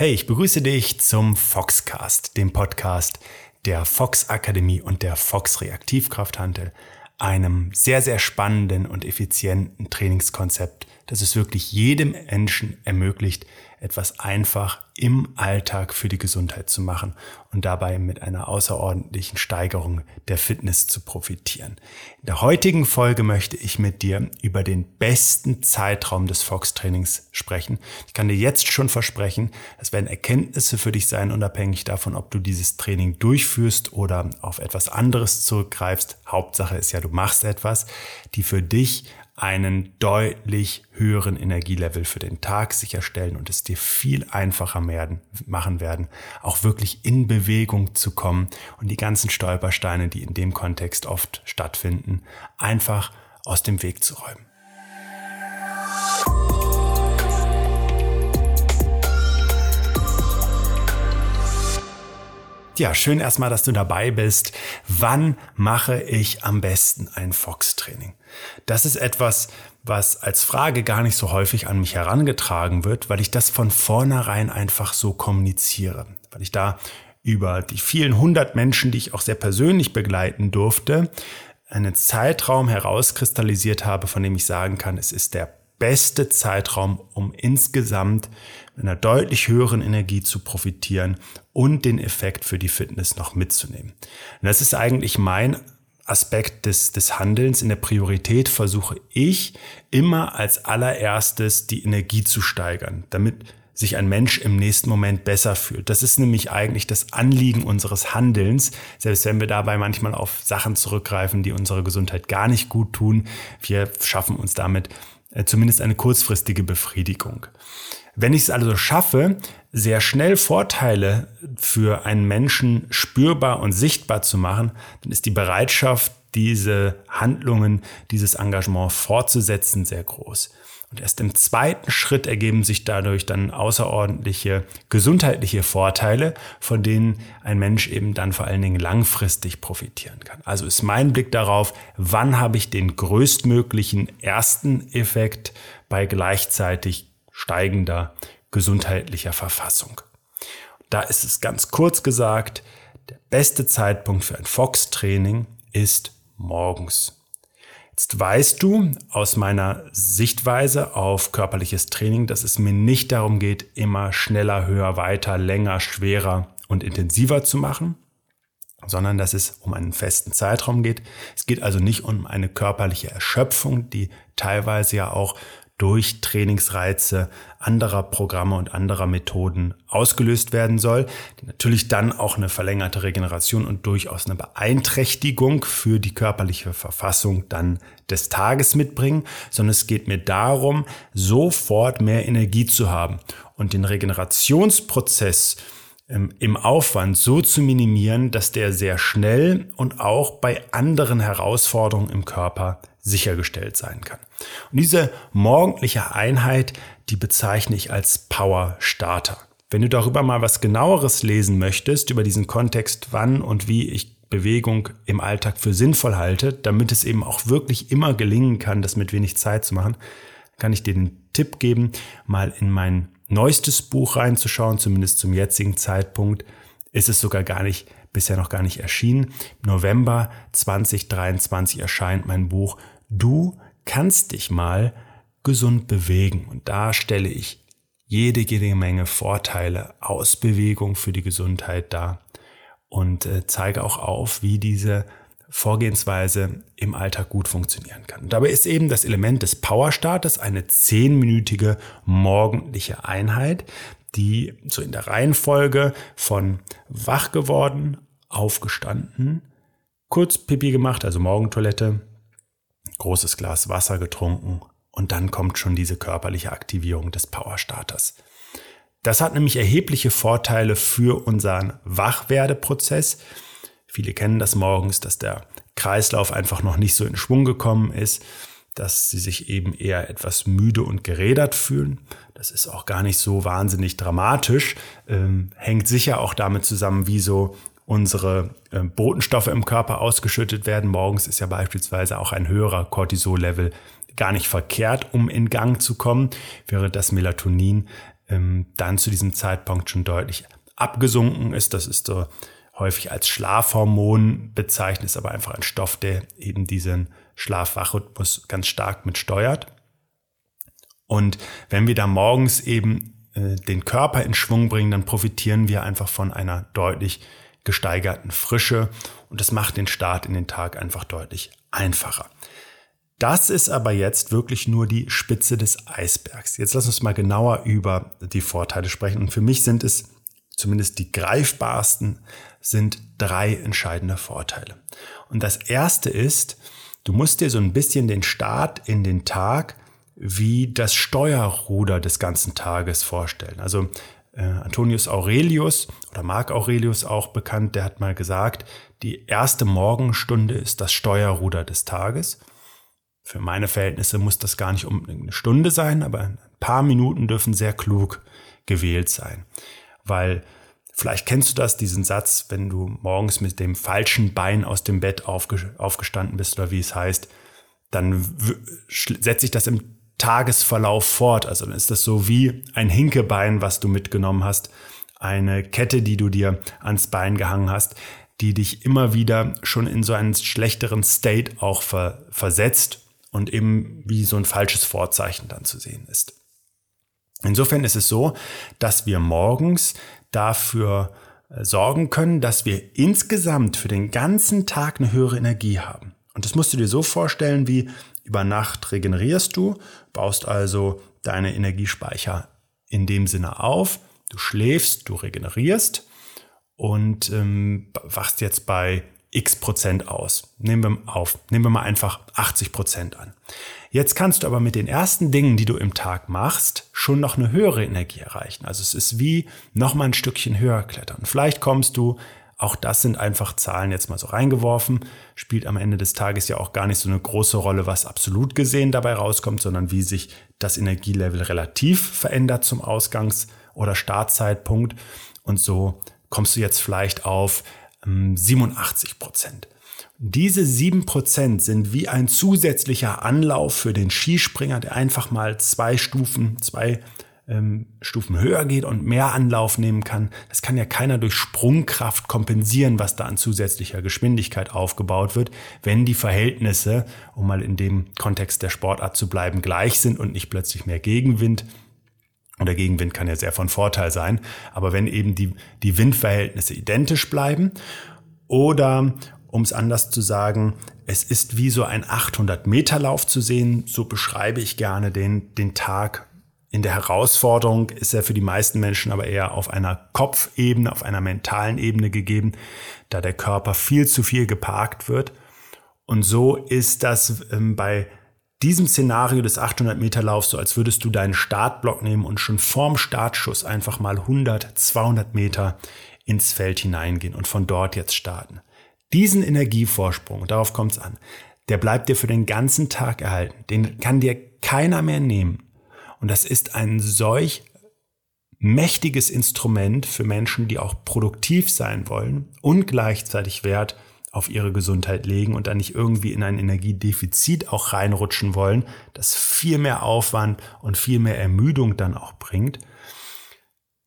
Hey, ich begrüße dich zum Foxcast, dem Podcast der Fox Akademie und der Fox Reaktivkrafthandel, einem sehr, sehr spannenden und effizienten Trainingskonzept, das es wirklich jedem Menschen ermöglicht, etwas einfach im Alltag für die Gesundheit zu machen und dabei mit einer außerordentlichen Steigerung der Fitness zu profitieren. In der heutigen Folge möchte ich mit dir über den besten Zeitraum des Fox-Trainings sprechen. Ich kann dir jetzt schon versprechen, es werden Erkenntnisse für dich sein, unabhängig davon, ob du dieses Training durchführst oder auf etwas anderes zurückgreifst. Hauptsache ist ja, du machst etwas, die für dich einen deutlich höheren Energielevel für den Tag sicherstellen und es dir viel einfacher werden, machen werden, auch wirklich in Bewegung zu kommen und die ganzen Stolpersteine, die in dem Kontext oft stattfinden, einfach aus dem Weg zu räumen. Ja, schön erstmal, dass du dabei bist. Wann mache ich am besten ein Fox-Training? Das ist etwas, was als Frage gar nicht so häufig an mich herangetragen wird, weil ich das von vornherein einfach so kommuniziere. Weil ich da über die vielen hundert Menschen, die ich auch sehr persönlich begleiten durfte, einen Zeitraum herauskristallisiert habe, von dem ich sagen kann, es ist der beste Zeitraum, um insgesamt mit einer deutlich höheren Energie zu profitieren und den Effekt für die Fitness noch mitzunehmen. Und das ist eigentlich mein Aspekt des, des Handelns. In der Priorität versuche ich immer als allererstes die Energie zu steigern, damit sich ein Mensch im nächsten Moment besser fühlt. Das ist nämlich eigentlich das Anliegen unseres Handelns, selbst wenn wir dabei manchmal auf Sachen zurückgreifen, die unserer Gesundheit gar nicht gut tun. Wir schaffen uns damit zumindest eine kurzfristige Befriedigung. Wenn ich es also schaffe, sehr schnell Vorteile für einen Menschen spürbar und sichtbar zu machen, dann ist die Bereitschaft, diese Handlungen, dieses Engagement fortzusetzen, sehr groß. Und erst im zweiten Schritt ergeben sich dadurch dann außerordentliche gesundheitliche Vorteile, von denen ein Mensch eben dann vor allen Dingen langfristig profitieren kann. Also ist mein Blick darauf, wann habe ich den größtmöglichen ersten Effekt bei gleichzeitig steigender gesundheitlicher Verfassung. Da ist es ganz kurz gesagt, der beste Zeitpunkt für ein Fox-Training ist morgens. Jetzt weißt du aus meiner Sichtweise auf körperliches Training, dass es mir nicht darum geht, immer schneller, höher, weiter, länger, schwerer und intensiver zu machen, sondern dass es um einen festen Zeitraum geht. Es geht also nicht um eine körperliche Erschöpfung, die teilweise ja auch durch Trainingsreize anderer Programme und anderer Methoden ausgelöst werden soll, die natürlich dann auch eine verlängerte Regeneration und durchaus eine Beeinträchtigung für die körperliche Verfassung dann des Tages mitbringen, sondern es geht mir darum, sofort mehr Energie zu haben und den Regenerationsprozess ähm, im Aufwand so zu minimieren, dass der sehr schnell und auch bei anderen Herausforderungen im Körper sichergestellt sein kann. Und diese morgendliche Einheit, die bezeichne ich als Power Starter. Wenn du darüber mal was genaueres lesen möchtest, über diesen Kontext, wann und wie ich Bewegung im Alltag für sinnvoll halte, damit es eben auch wirklich immer gelingen kann, das mit wenig Zeit zu machen, kann ich dir den Tipp geben, mal in mein neuestes Buch reinzuschauen, zumindest zum jetzigen Zeitpunkt ist es sogar gar nicht, bisher noch gar nicht erschienen. November 2023 erscheint mein Buch Du kannst dich mal gesund bewegen. Und da stelle ich jede, jede Menge Vorteile aus Bewegung für die Gesundheit dar und äh, zeige auch auf, wie diese Vorgehensweise im Alltag gut funktionieren kann. Und dabei ist eben das Element des Powerstarters eine zehnminütige morgendliche Einheit, die so in der Reihenfolge von wach geworden, aufgestanden, kurz Pipi gemacht, also Morgentoilette, großes Glas Wasser getrunken und dann kommt schon diese körperliche Aktivierung des Powerstarters. Das hat nämlich erhebliche Vorteile für unseren Wachwerdeprozess. Viele kennen das morgens, dass der Kreislauf einfach noch nicht so in Schwung gekommen ist, dass sie sich eben eher etwas müde und gerädert fühlen. Das ist auch gar nicht so wahnsinnig dramatisch, ähm, hängt sicher auch damit zusammen, wie so unsere äh, Botenstoffe im Körper ausgeschüttet werden. Morgens ist ja beispielsweise auch ein höherer Cortisol-Level gar nicht verkehrt, um in Gang zu kommen, während das Melatonin ähm, dann zu diesem Zeitpunkt schon deutlich abgesunken ist. Das ist so häufig als Schlafhormon bezeichnet, ist aber einfach ein Stoff, der eben diesen Schlafwachrhythmus ganz stark mit steuert. Und wenn wir da morgens eben äh, den Körper in Schwung bringen, dann profitieren wir einfach von einer deutlich gesteigerten Frische und das macht den Start in den Tag einfach deutlich einfacher. Das ist aber jetzt wirklich nur die Spitze des Eisbergs. Jetzt lass uns mal genauer über die Vorteile sprechen. Und für mich sind es zumindest die greifbarsten, sind drei entscheidende Vorteile. Und das erste ist, du musst dir so ein bisschen den Start in den Tag wie das Steuerruder des ganzen Tages vorstellen. Also äh, Antonius Aurelius oder Marc Aurelius auch bekannt, der hat mal gesagt, die erste Morgenstunde ist das Steuerruder des Tages. Für meine Verhältnisse muss das gar nicht um eine Stunde sein, aber ein paar Minuten dürfen sehr klug gewählt sein. Weil vielleicht kennst du das, diesen Satz, wenn du morgens mit dem falschen Bein aus dem Bett aufgestanden bist oder wie es heißt, dann setzt sich das im Tagesverlauf fort. Also dann ist das so wie ein Hinkebein, was du mitgenommen hast, eine Kette, die du dir ans Bein gehangen hast, die dich immer wieder schon in so einen schlechteren State auch ver versetzt und eben wie so ein falsches Vorzeichen dann zu sehen ist. Insofern ist es so, dass wir morgens dafür äh, sorgen können, dass wir insgesamt für den ganzen Tag eine höhere Energie haben. Und das musst du dir so vorstellen, wie über Nacht regenerierst du, baust also deine Energiespeicher in dem Sinne auf, du schläfst, du regenerierst und ähm, wachst jetzt bei x Prozent aus. Nehmen wir auf, nehmen wir mal einfach 80 Prozent an. Jetzt kannst du aber mit den ersten Dingen, die du im Tag machst, schon noch eine höhere Energie erreichen. Also es ist wie nochmal ein Stückchen höher klettern. Vielleicht kommst du, auch das sind einfach Zahlen jetzt mal so reingeworfen, spielt am Ende des Tages ja auch gar nicht so eine große Rolle, was absolut gesehen dabei rauskommt, sondern wie sich das Energielevel relativ verändert zum Ausgangs- oder Startzeitpunkt. Und so kommst du jetzt vielleicht auf 87 ähm, Prozent. Diese 7 Prozent sind wie ein zusätzlicher Anlauf für den Skispringer, der einfach mal zwei Stufen, zwei ähm, Stufen höher geht und mehr Anlauf nehmen kann. Das kann ja keiner durch Sprungkraft kompensieren, was da an zusätzlicher Geschwindigkeit aufgebaut wird, wenn die Verhältnisse, um mal in dem Kontext der Sportart zu bleiben, gleich sind und nicht plötzlich mehr Gegenwind oder Gegenwind kann ja sehr von Vorteil sein, aber wenn eben die, die Windverhältnisse identisch bleiben oder um es anders zu sagen, es ist wie so ein 800 Meter Lauf zu sehen, so beschreibe ich gerne den, den Tag. In der Herausforderung ist er für die meisten Menschen aber eher auf einer Kopfebene, auf einer mentalen Ebene gegeben, da der Körper viel zu viel geparkt wird. Und so ist das ähm, bei diesem Szenario des 800 Meter Laufs so, als würdest du deinen Startblock nehmen und schon vorm Startschuss einfach mal 100, 200 Meter ins Feld hineingehen und von dort jetzt starten. Diesen Energievorsprung, darauf kommt es an, der bleibt dir für den ganzen Tag erhalten. Den kann dir keiner mehr nehmen. Und das ist ein solch mächtiges Instrument für Menschen, die auch produktiv sein wollen und gleichzeitig Wert auf ihre Gesundheit legen und dann nicht irgendwie in ein Energiedefizit auch reinrutschen wollen, das viel mehr Aufwand und viel mehr Ermüdung dann auch bringt,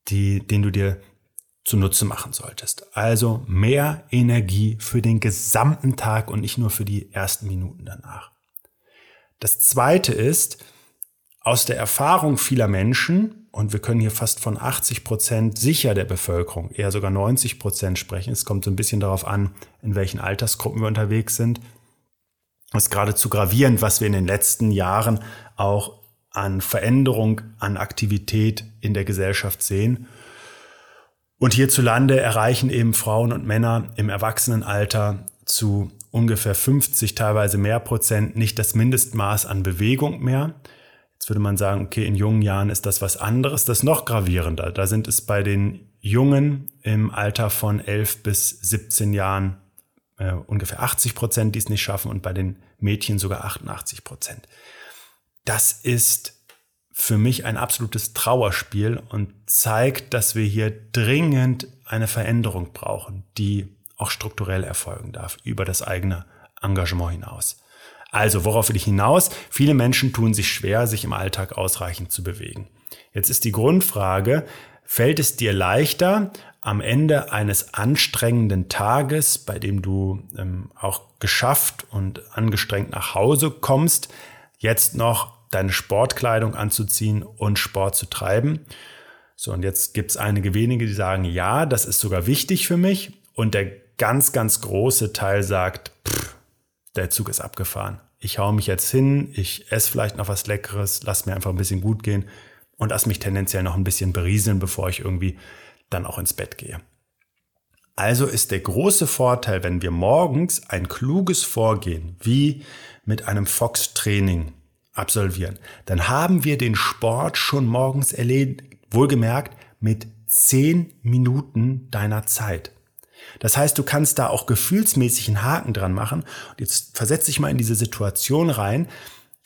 die, den du dir zunutze machen solltest. Also mehr Energie für den gesamten Tag und nicht nur für die ersten Minuten danach. Das zweite ist, aus der Erfahrung vieler Menschen, und wir können hier fast von 80 Prozent sicher der Bevölkerung, eher sogar 90 Prozent sprechen. Es kommt so ein bisschen darauf an, in welchen Altersgruppen wir unterwegs sind. Ist geradezu gravierend, was wir in den letzten Jahren auch an Veränderung, an Aktivität in der Gesellschaft sehen. Und hierzulande erreichen eben Frauen und Männer im Erwachsenenalter zu ungefähr 50, teilweise mehr Prozent nicht das Mindestmaß an Bewegung mehr. Jetzt würde man sagen, okay, in jungen Jahren ist das was anderes, das ist noch gravierender. Da sind es bei den Jungen im Alter von 11 bis 17 Jahren äh, ungefähr 80 Prozent, die es nicht schaffen und bei den Mädchen sogar 88 Prozent. Das ist für mich ein absolutes Trauerspiel und zeigt, dass wir hier dringend eine Veränderung brauchen, die auch strukturell erfolgen darf, über das eigene Engagement hinaus. Also, worauf will ich hinaus? Viele Menschen tun sich schwer, sich im Alltag ausreichend zu bewegen. Jetzt ist die Grundfrage, fällt es dir leichter, am Ende eines anstrengenden Tages, bei dem du ähm, auch geschafft und angestrengt nach Hause kommst, jetzt noch deine Sportkleidung anzuziehen und Sport zu treiben? So, und jetzt gibt es einige wenige, die sagen, ja, das ist sogar wichtig für mich. Und der ganz, ganz große Teil sagt, pff, der Zug ist abgefahren. Ich hau mich jetzt hin, ich esse vielleicht noch was Leckeres, lass mir einfach ein bisschen gut gehen und lass mich tendenziell noch ein bisschen berieseln, bevor ich irgendwie dann auch ins Bett gehe. Also ist der große Vorteil, wenn wir morgens ein kluges Vorgehen wie mit einem Fox-Training absolvieren, dann haben wir den Sport schon morgens erledigt, wohlgemerkt mit zehn Minuten deiner Zeit. Das heißt, du kannst da auch gefühlsmäßig einen Haken dran machen. Und jetzt versetz dich mal in diese Situation rein,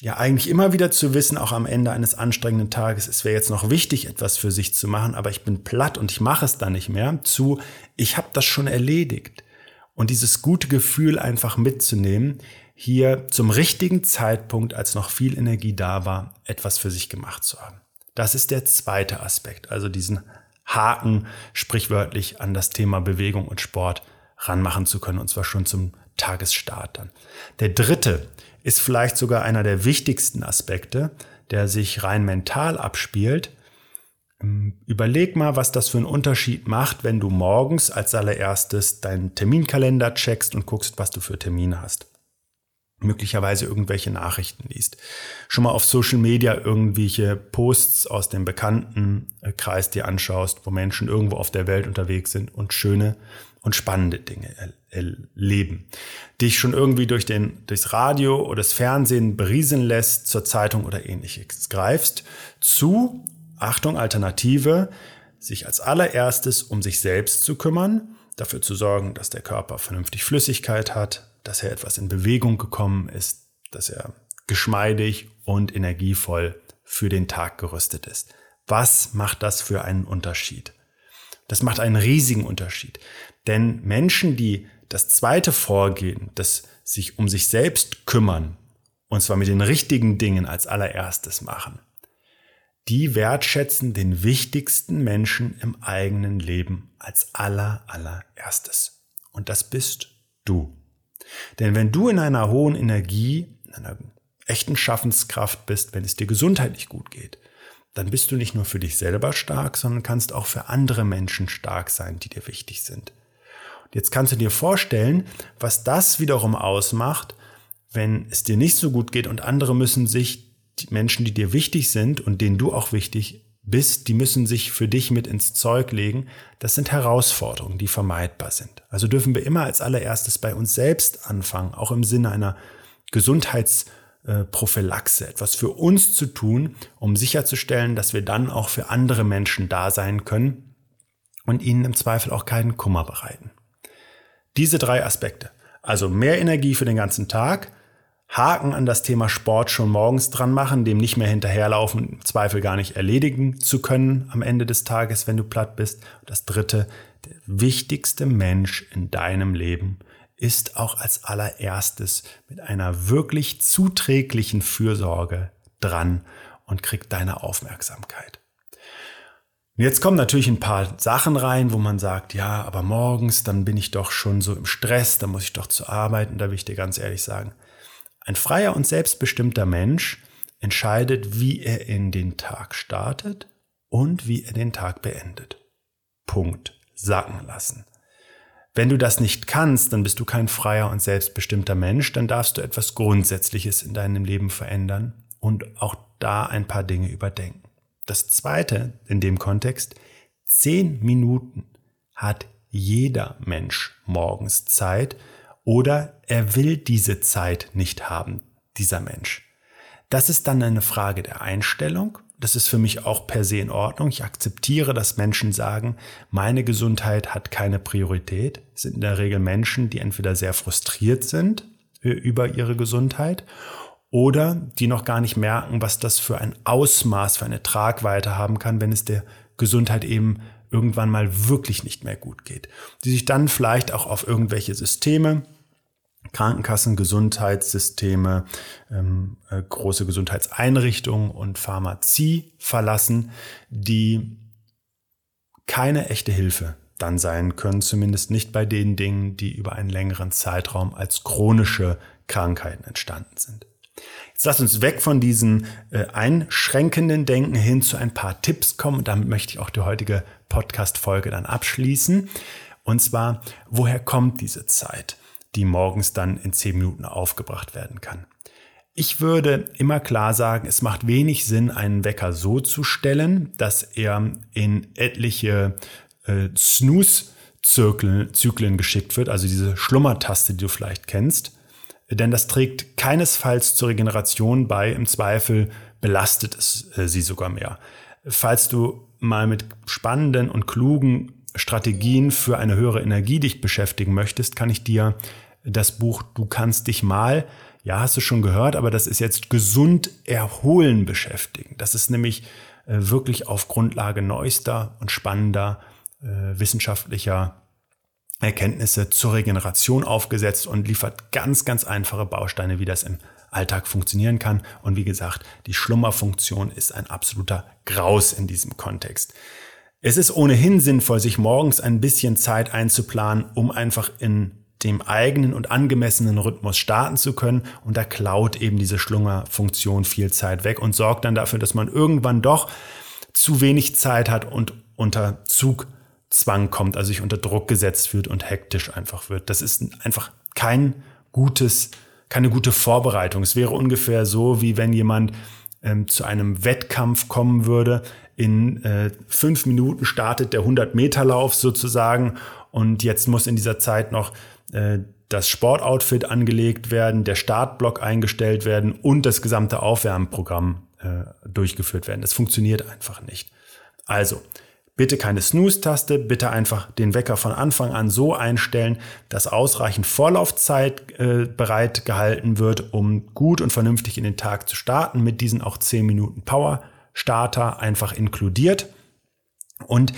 ja eigentlich immer wieder zu wissen, auch am Ende eines anstrengenden Tages, es wäre jetzt noch wichtig, etwas für sich zu machen, aber ich bin platt und ich mache es dann nicht mehr, zu, ich habe das schon erledigt. Und dieses gute Gefühl einfach mitzunehmen, hier zum richtigen Zeitpunkt, als noch viel Energie da war, etwas für sich gemacht zu haben. Das ist der zweite Aspekt, also diesen Haken sprichwörtlich an das Thema Bewegung und Sport ranmachen zu können, und zwar schon zum Tagesstart dann. Der dritte ist vielleicht sogar einer der wichtigsten Aspekte, der sich rein mental abspielt. Ähm, überleg mal, was das für einen Unterschied macht, wenn du morgens als allererstes deinen Terminkalender checkst und guckst, was du für Termine hast möglicherweise irgendwelche Nachrichten liest. Schon mal auf Social Media irgendwelche Posts aus dem bekannten äh, Kreis dir anschaust, wo Menschen irgendwo auf der Welt unterwegs sind und schöne und spannende Dinge erleben. Dich schon irgendwie durch den, durchs Radio oder das Fernsehen berieseln lässt, zur Zeitung oder ähnliches greifst, zu, Achtung, Alternative, sich als allererstes um sich selbst zu kümmern, dafür zu sorgen, dass der Körper vernünftig Flüssigkeit hat, dass er etwas in Bewegung gekommen ist, dass er geschmeidig und energievoll für den Tag gerüstet ist. Was macht das für einen Unterschied? Das macht einen riesigen Unterschied. Denn Menschen, die das zweite Vorgehen, das sich um sich selbst kümmern, und zwar mit den richtigen Dingen als allererstes machen, die wertschätzen den wichtigsten Menschen im eigenen Leben als aller, allererstes. Und das bist du. Denn wenn du in einer hohen Energie, in einer echten Schaffenskraft bist, wenn es dir gesundheitlich gut geht, dann bist du nicht nur für dich selber stark, sondern kannst auch für andere Menschen stark sein, die dir wichtig sind. Und jetzt kannst du dir vorstellen, was das wiederum ausmacht, wenn es dir nicht so gut geht und andere müssen sich, die Menschen, die dir wichtig sind und denen du auch wichtig bist, die müssen sich für dich mit ins Zeug legen. Das sind Herausforderungen, die vermeidbar sind. Also dürfen wir immer als allererstes bei uns selbst anfangen, auch im Sinne einer Gesundheitsprophylaxe, etwas für uns zu tun, um sicherzustellen, dass wir dann auch für andere Menschen da sein können und ihnen im Zweifel auch keinen Kummer bereiten. Diese drei Aspekte, also mehr Energie für den ganzen Tag, Haken an das Thema Sport schon morgens dran machen, dem nicht mehr hinterherlaufen, im Zweifel gar nicht erledigen zu können am Ende des Tages, wenn du platt bist. Das dritte, der wichtigste Mensch in deinem Leben ist auch als allererstes mit einer wirklich zuträglichen Fürsorge dran und kriegt deine Aufmerksamkeit. Jetzt kommen natürlich ein paar Sachen rein, wo man sagt, ja, aber morgens, dann bin ich doch schon so im Stress, dann muss ich doch zur Arbeit. Und da will ich dir ganz ehrlich sagen, ein freier und selbstbestimmter Mensch entscheidet, wie er in den Tag startet und wie er den Tag beendet. Punkt. Sacken lassen. Wenn du das nicht kannst, dann bist du kein freier und selbstbestimmter Mensch, dann darfst du etwas Grundsätzliches in deinem Leben verändern und auch da ein paar Dinge überdenken. Das Zweite in dem Kontext, zehn Minuten hat jeder Mensch morgens Zeit, oder er will diese Zeit nicht haben, dieser Mensch. Das ist dann eine Frage der Einstellung. Das ist für mich auch per se in Ordnung. Ich akzeptiere, dass Menschen sagen, meine Gesundheit hat keine Priorität. Es sind in der Regel Menschen, die entweder sehr frustriert sind äh, über ihre Gesundheit oder die noch gar nicht merken, was das für ein Ausmaß, für eine Tragweite haben kann, wenn es der Gesundheit eben irgendwann mal wirklich nicht mehr gut geht. Die sich dann vielleicht auch auf irgendwelche Systeme Krankenkassen, Gesundheitssysteme, ähm, äh, große Gesundheitseinrichtungen und Pharmazie verlassen, die keine echte Hilfe dann sein können, zumindest nicht bei den Dingen, die über einen längeren Zeitraum als chronische Krankheiten entstanden sind. Jetzt lass uns weg von diesem äh, einschränkenden Denken hin zu ein paar Tipps kommen. Und damit möchte ich auch die heutige Podcast-Folge dann abschließen. Und zwar, woher kommt diese Zeit, die morgens dann in zehn Minuten aufgebracht werden kann? Ich würde immer klar sagen, es macht wenig Sinn, einen Wecker so zu stellen, dass er in etliche äh, Snooze-Zyklen geschickt wird, also diese Schlummertaste, die du vielleicht kennst. Denn das trägt keinesfalls zur Regeneration bei, im Zweifel belastet es äh, sie sogar mehr. Falls du mal mit spannenden und klugen Strategien für eine höhere Energie dich beschäftigen möchtest, kann ich dir das Buch Du kannst dich mal, ja, hast du schon gehört, aber das ist jetzt gesund erholen beschäftigen. Das ist nämlich äh, wirklich auf Grundlage neuester und spannender äh, wissenschaftlicher Erkenntnisse zur Regeneration aufgesetzt und liefert ganz, ganz einfache Bausteine, wie das im Alltag funktionieren kann. Und wie gesagt, die Schlummerfunktion ist ein absoluter Graus in diesem Kontext. Es ist ohnehin sinnvoll, sich morgens ein bisschen Zeit einzuplanen, um einfach in dem eigenen und angemessenen Rhythmus starten zu können. Und da klaut eben diese Schlummerfunktion viel Zeit weg und sorgt dann dafür, dass man irgendwann doch zu wenig Zeit hat und unter Zug Zwang kommt, also sich unter Druck gesetzt wird und hektisch einfach wird. Das ist einfach kein gutes, keine gute Vorbereitung. Es wäre ungefähr so, wie wenn jemand ähm, zu einem Wettkampf kommen würde. In äh, fünf Minuten startet der 100-Meter-Lauf sozusagen und jetzt muss in dieser Zeit noch äh, das Sportoutfit angelegt werden, der Startblock eingestellt werden und das gesamte Aufwärmprogramm äh, durchgeführt werden. Das funktioniert einfach nicht. Also, Bitte keine Snooze-Taste, bitte einfach den Wecker von Anfang an so einstellen, dass ausreichend Vorlaufzeit äh, bereit gehalten wird, um gut und vernünftig in den Tag zu starten, mit diesen auch 10 Minuten Power-Starter einfach inkludiert. Und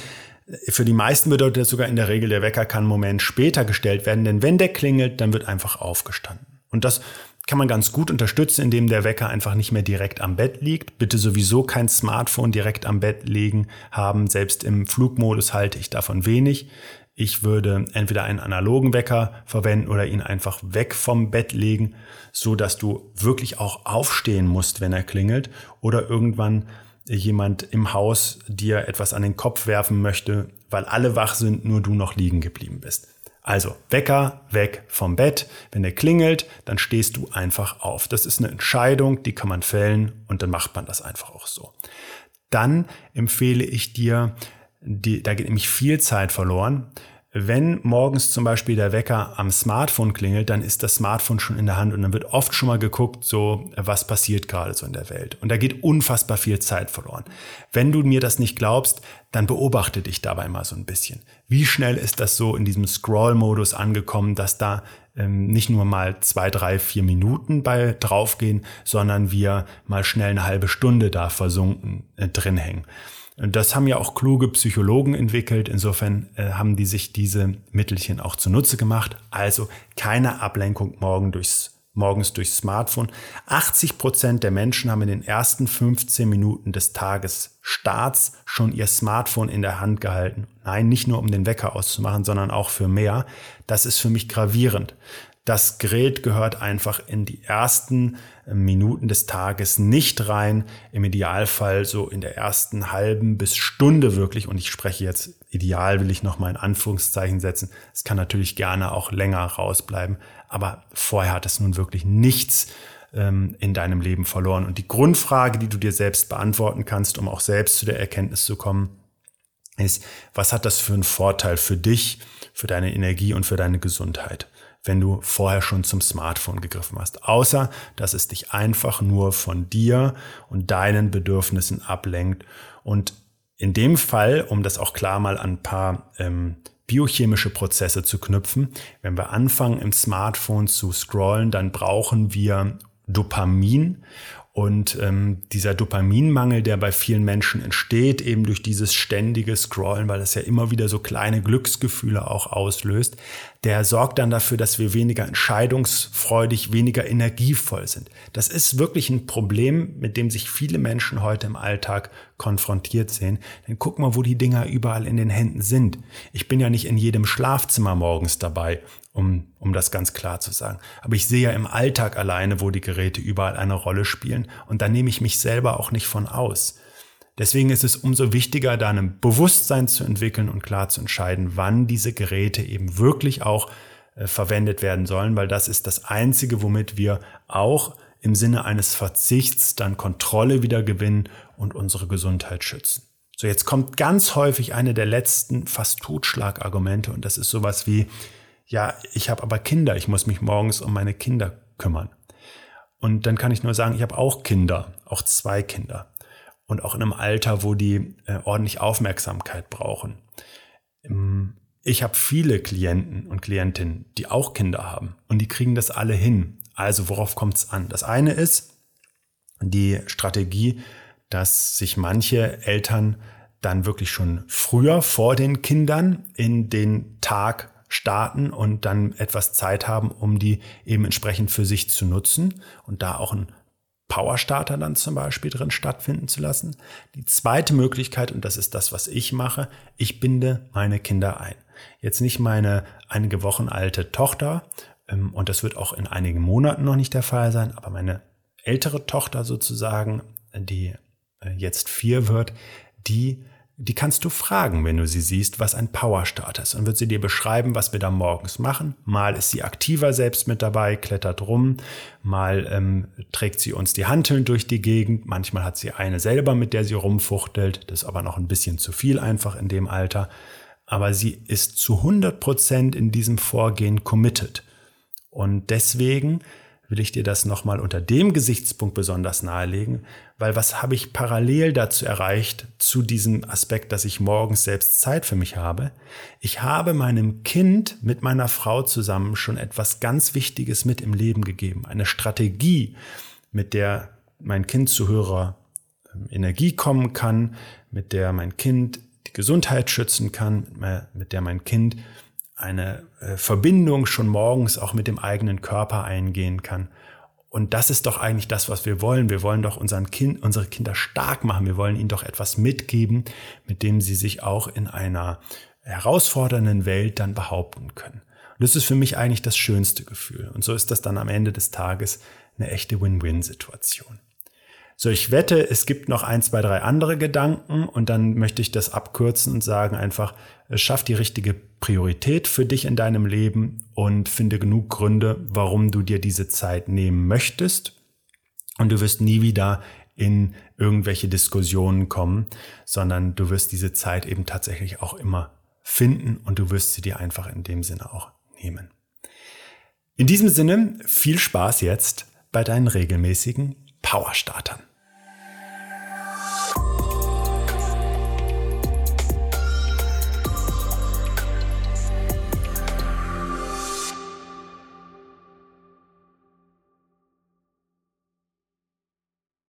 für die meisten bedeutet das sogar in der Regel, der Wecker kann einen Moment später gestellt werden, denn wenn der klingelt, dann wird einfach aufgestanden. Und das kann man ganz gut unterstützen, indem der Wecker einfach nicht mehr direkt am Bett liegt. Bitte sowieso kein Smartphone direkt am Bett liegen haben. Selbst im Flugmodus halte ich davon wenig. Ich würde entweder einen analogen Wecker verwenden oder ihn einfach weg vom Bett legen, so dass du wirklich auch aufstehen musst, wenn er klingelt oder irgendwann jemand im Haus dir etwas an den Kopf werfen möchte, weil alle wach sind, nur du noch liegen geblieben bist. Also Wecker weg vom Bett. Wenn der klingelt, dann stehst du einfach auf. Das ist eine Entscheidung, die kann man fällen und dann macht man das einfach auch so. Dann empfehle ich dir, die, da geht nämlich viel Zeit verloren, wenn morgens zum Beispiel der Wecker am Smartphone klingelt, dann ist das Smartphone schon in der Hand und dann wird oft schon mal geguckt, so was passiert gerade so in der Welt. Und da geht unfassbar viel Zeit verloren. Wenn du mir das nicht glaubst, dann beobachte dich dabei mal so ein bisschen. Wie schnell ist das so in diesem Scroll-Modus angekommen, dass da ähm, nicht nur mal zwei, drei, vier Minuten bei draufgehen, sondern wir mal schnell eine halbe Stunde da versunken äh, drin hängen. Das haben ja auch kluge Psychologen entwickelt. Insofern äh, haben die sich diese Mittelchen auch zunutze gemacht. Also keine Ablenkung morgen durchs, morgens durchs Smartphone. 80 Prozent der Menschen haben in den ersten 15 Minuten des Tages Starts schon ihr Smartphone in der Hand gehalten. Nein, nicht nur um den Wecker auszumachen, sondern auch für mehr. Das ist für mich gravierend. Das Gerät gehört einfach in die ersten Minuten des Tages nicht rein. Im Idealfall so in der ersten halben bis Stunde wirklich. Und ich spreche jetzt ideal, will ich noch mal in Anführungszeichen setzen. Es kann natürlich gerne auch länger rausbleiben. Aber vorher hat es nun wirklich nichts ähm, in deinem Leben verloren. Und die Grundfrage, die du dir selbst beantworten kannst, um auch selbst zu der Erkenntnis zu kommen, ist, was hat das für einen Vorteil für dich, für deine Energie und für deine Gesundheit? Wenn du vorher schon zum Smartphone gegriffen hast. Außer, dass es dich einfach nur von dir und deinen Bedürfnissen ablenkt. Und in dem Fall, um das auch klar mal an ein paar ähm, biochemische Prozesse zu knüpfen, wenn wir anfangen im Smartphone zu scrollen, dann brauchen wir Dopamin Und ähm, dieser Dopaminmangel, der bei vielen Menschen entsteht, eben durch dieses ständige Scrollen, weil das ja immer wieder so kleine Glücksgefühle auch auslöst, der sorgt dann dafür, dass wir weniger entscheidungsfreudig, weniger energievoll sind. Das ist wirklich ein Problem, mit dem sich viele Menschen heute im Alltag konfrontiert sehen. Denn guck mal, wo die Dinger überall in den Händen sind. Ich bin ja nicht in jedem Schlafzimmer morgens dabei um, um das ganz klar zu sagen. Aber ich sehe ja im Alltag alleine, wo die Geräte überall eine Rolle spielen und da nehme ich mich selber auch nicht von aus. Deswegen ist es umso wichtiger, da ein Bewusstsein zu entwickeln und klar zu entscheiden, wann diese Geräte eben wirklich auch äh, verwendet werden sollen, weil das ist das Einzige, womit wir auch im Sinne eines Verzichts dann Kontrolle wieder gewinnen und unsere Gesundheit schützen. So, jetzt kommt ganz häufig eine der letzten fast Totschlagargumente und das ist sowas wie, ja, ich habe aber Kinder, ich muss mich morgens um meine Kinder kümmern. Und dann kann ich nur sagen, ich habe auch Kinder, auch zwei Kinder. Und auch in einem Alter, wo die äh, ordentlich Aufmerksamkeit brauchen. Ähm, ich habe viele Klienten und Klientinnen, die auch Kinder haben. Und die kriegen das alle hin. Also worauf kommt es an? Das eine ist die Strategie, dass sich manche Eltern dann wirklich schon früher vor den Kindern in den Tag starten und dann etwas Zeit haben, um die eben entsprechend für sich zu nutzen und da auch ein Powerstarter dann zum Beispiel drin stattfinden zu lassen. Die zweite Möglichkeit, und das ist das, was ich mache, ich binde meine Kinder ein. Jetzt nicht meine einige Wochen alte Tochter, ähm, und das wird auch in einigen Monaten noch nicht der Fall sein, aber meine ältere Tochter sozusagen, die äh, jetzt vier wird, die die kannst du fragen, wenn du sie siehst, was ein Powerstarter ist. Und wird sie dir beschreiben, was wir da morgens machen. Mal ist sie aktiver selbst mit dabei, klettert rum. Mal ähm, trägt sie uns die Hanteln durch die Gegend. Manchmal hat sie eine selber, mit der sie rumfuchtelt. Das ist aber noch ein bisschen zu viel einfach in dem Alter. Aber sie ist zu 100 Prozent in diesem Vorgehen committed. Und deswegen will ich dir das nochmal unter dem Gesichtspunkt besonders nahelegen, weil was habe ich parallel dazu erreicht, zu diesem Aspekt, dass ich morgens selbst Zeit für mich habe? Ich habe meinem Kind mit meiner Frau zusammen schon etwas ganz Wichtiges mit im Leben gegeben. Eine Strategie, mit der mein Kind zu höherer ähm, Energie kommen kann, mit der mein Kind die Gesundheit schützen kann, mit der mein Kind eine äh, Verbindung schon morgens auch mit dem eigenen Körper eingehen kann. Und das ist doch eigentlich das, was wir wollen. Wir wollen doch unseren kind, unsere Kinder stark machen. Wir wollen ihnen doch etwas mitgeben, mit dem sie sich auch in einer herausfordernden Welt dann behaupten können. Und das ist für mich eigentlich das schönste Gefühl. Und so ist das dann am Ende des Tages eine echte Win-Win-Situation. So, ich wette, es gibt noch ein, zwei, drei andere Gedanken und dann möchte ich das abkürzen und sagen einfach, schaff die richtige Priorität für dich in deinem Leben und finde genug Gründe, warum du dir diese Zeit nehmen möchtest. Und du wirst nie wieder in irgendwelche Diskussionen kommen, sondern du wirst diese Zeit eben tatsächlich auch immer finden und du wirst sie dir einfach in dem Sinne auch nehmen. In diesem Sinne viel Spaß jetzt bei deinen regelmäßigen Powerstartern.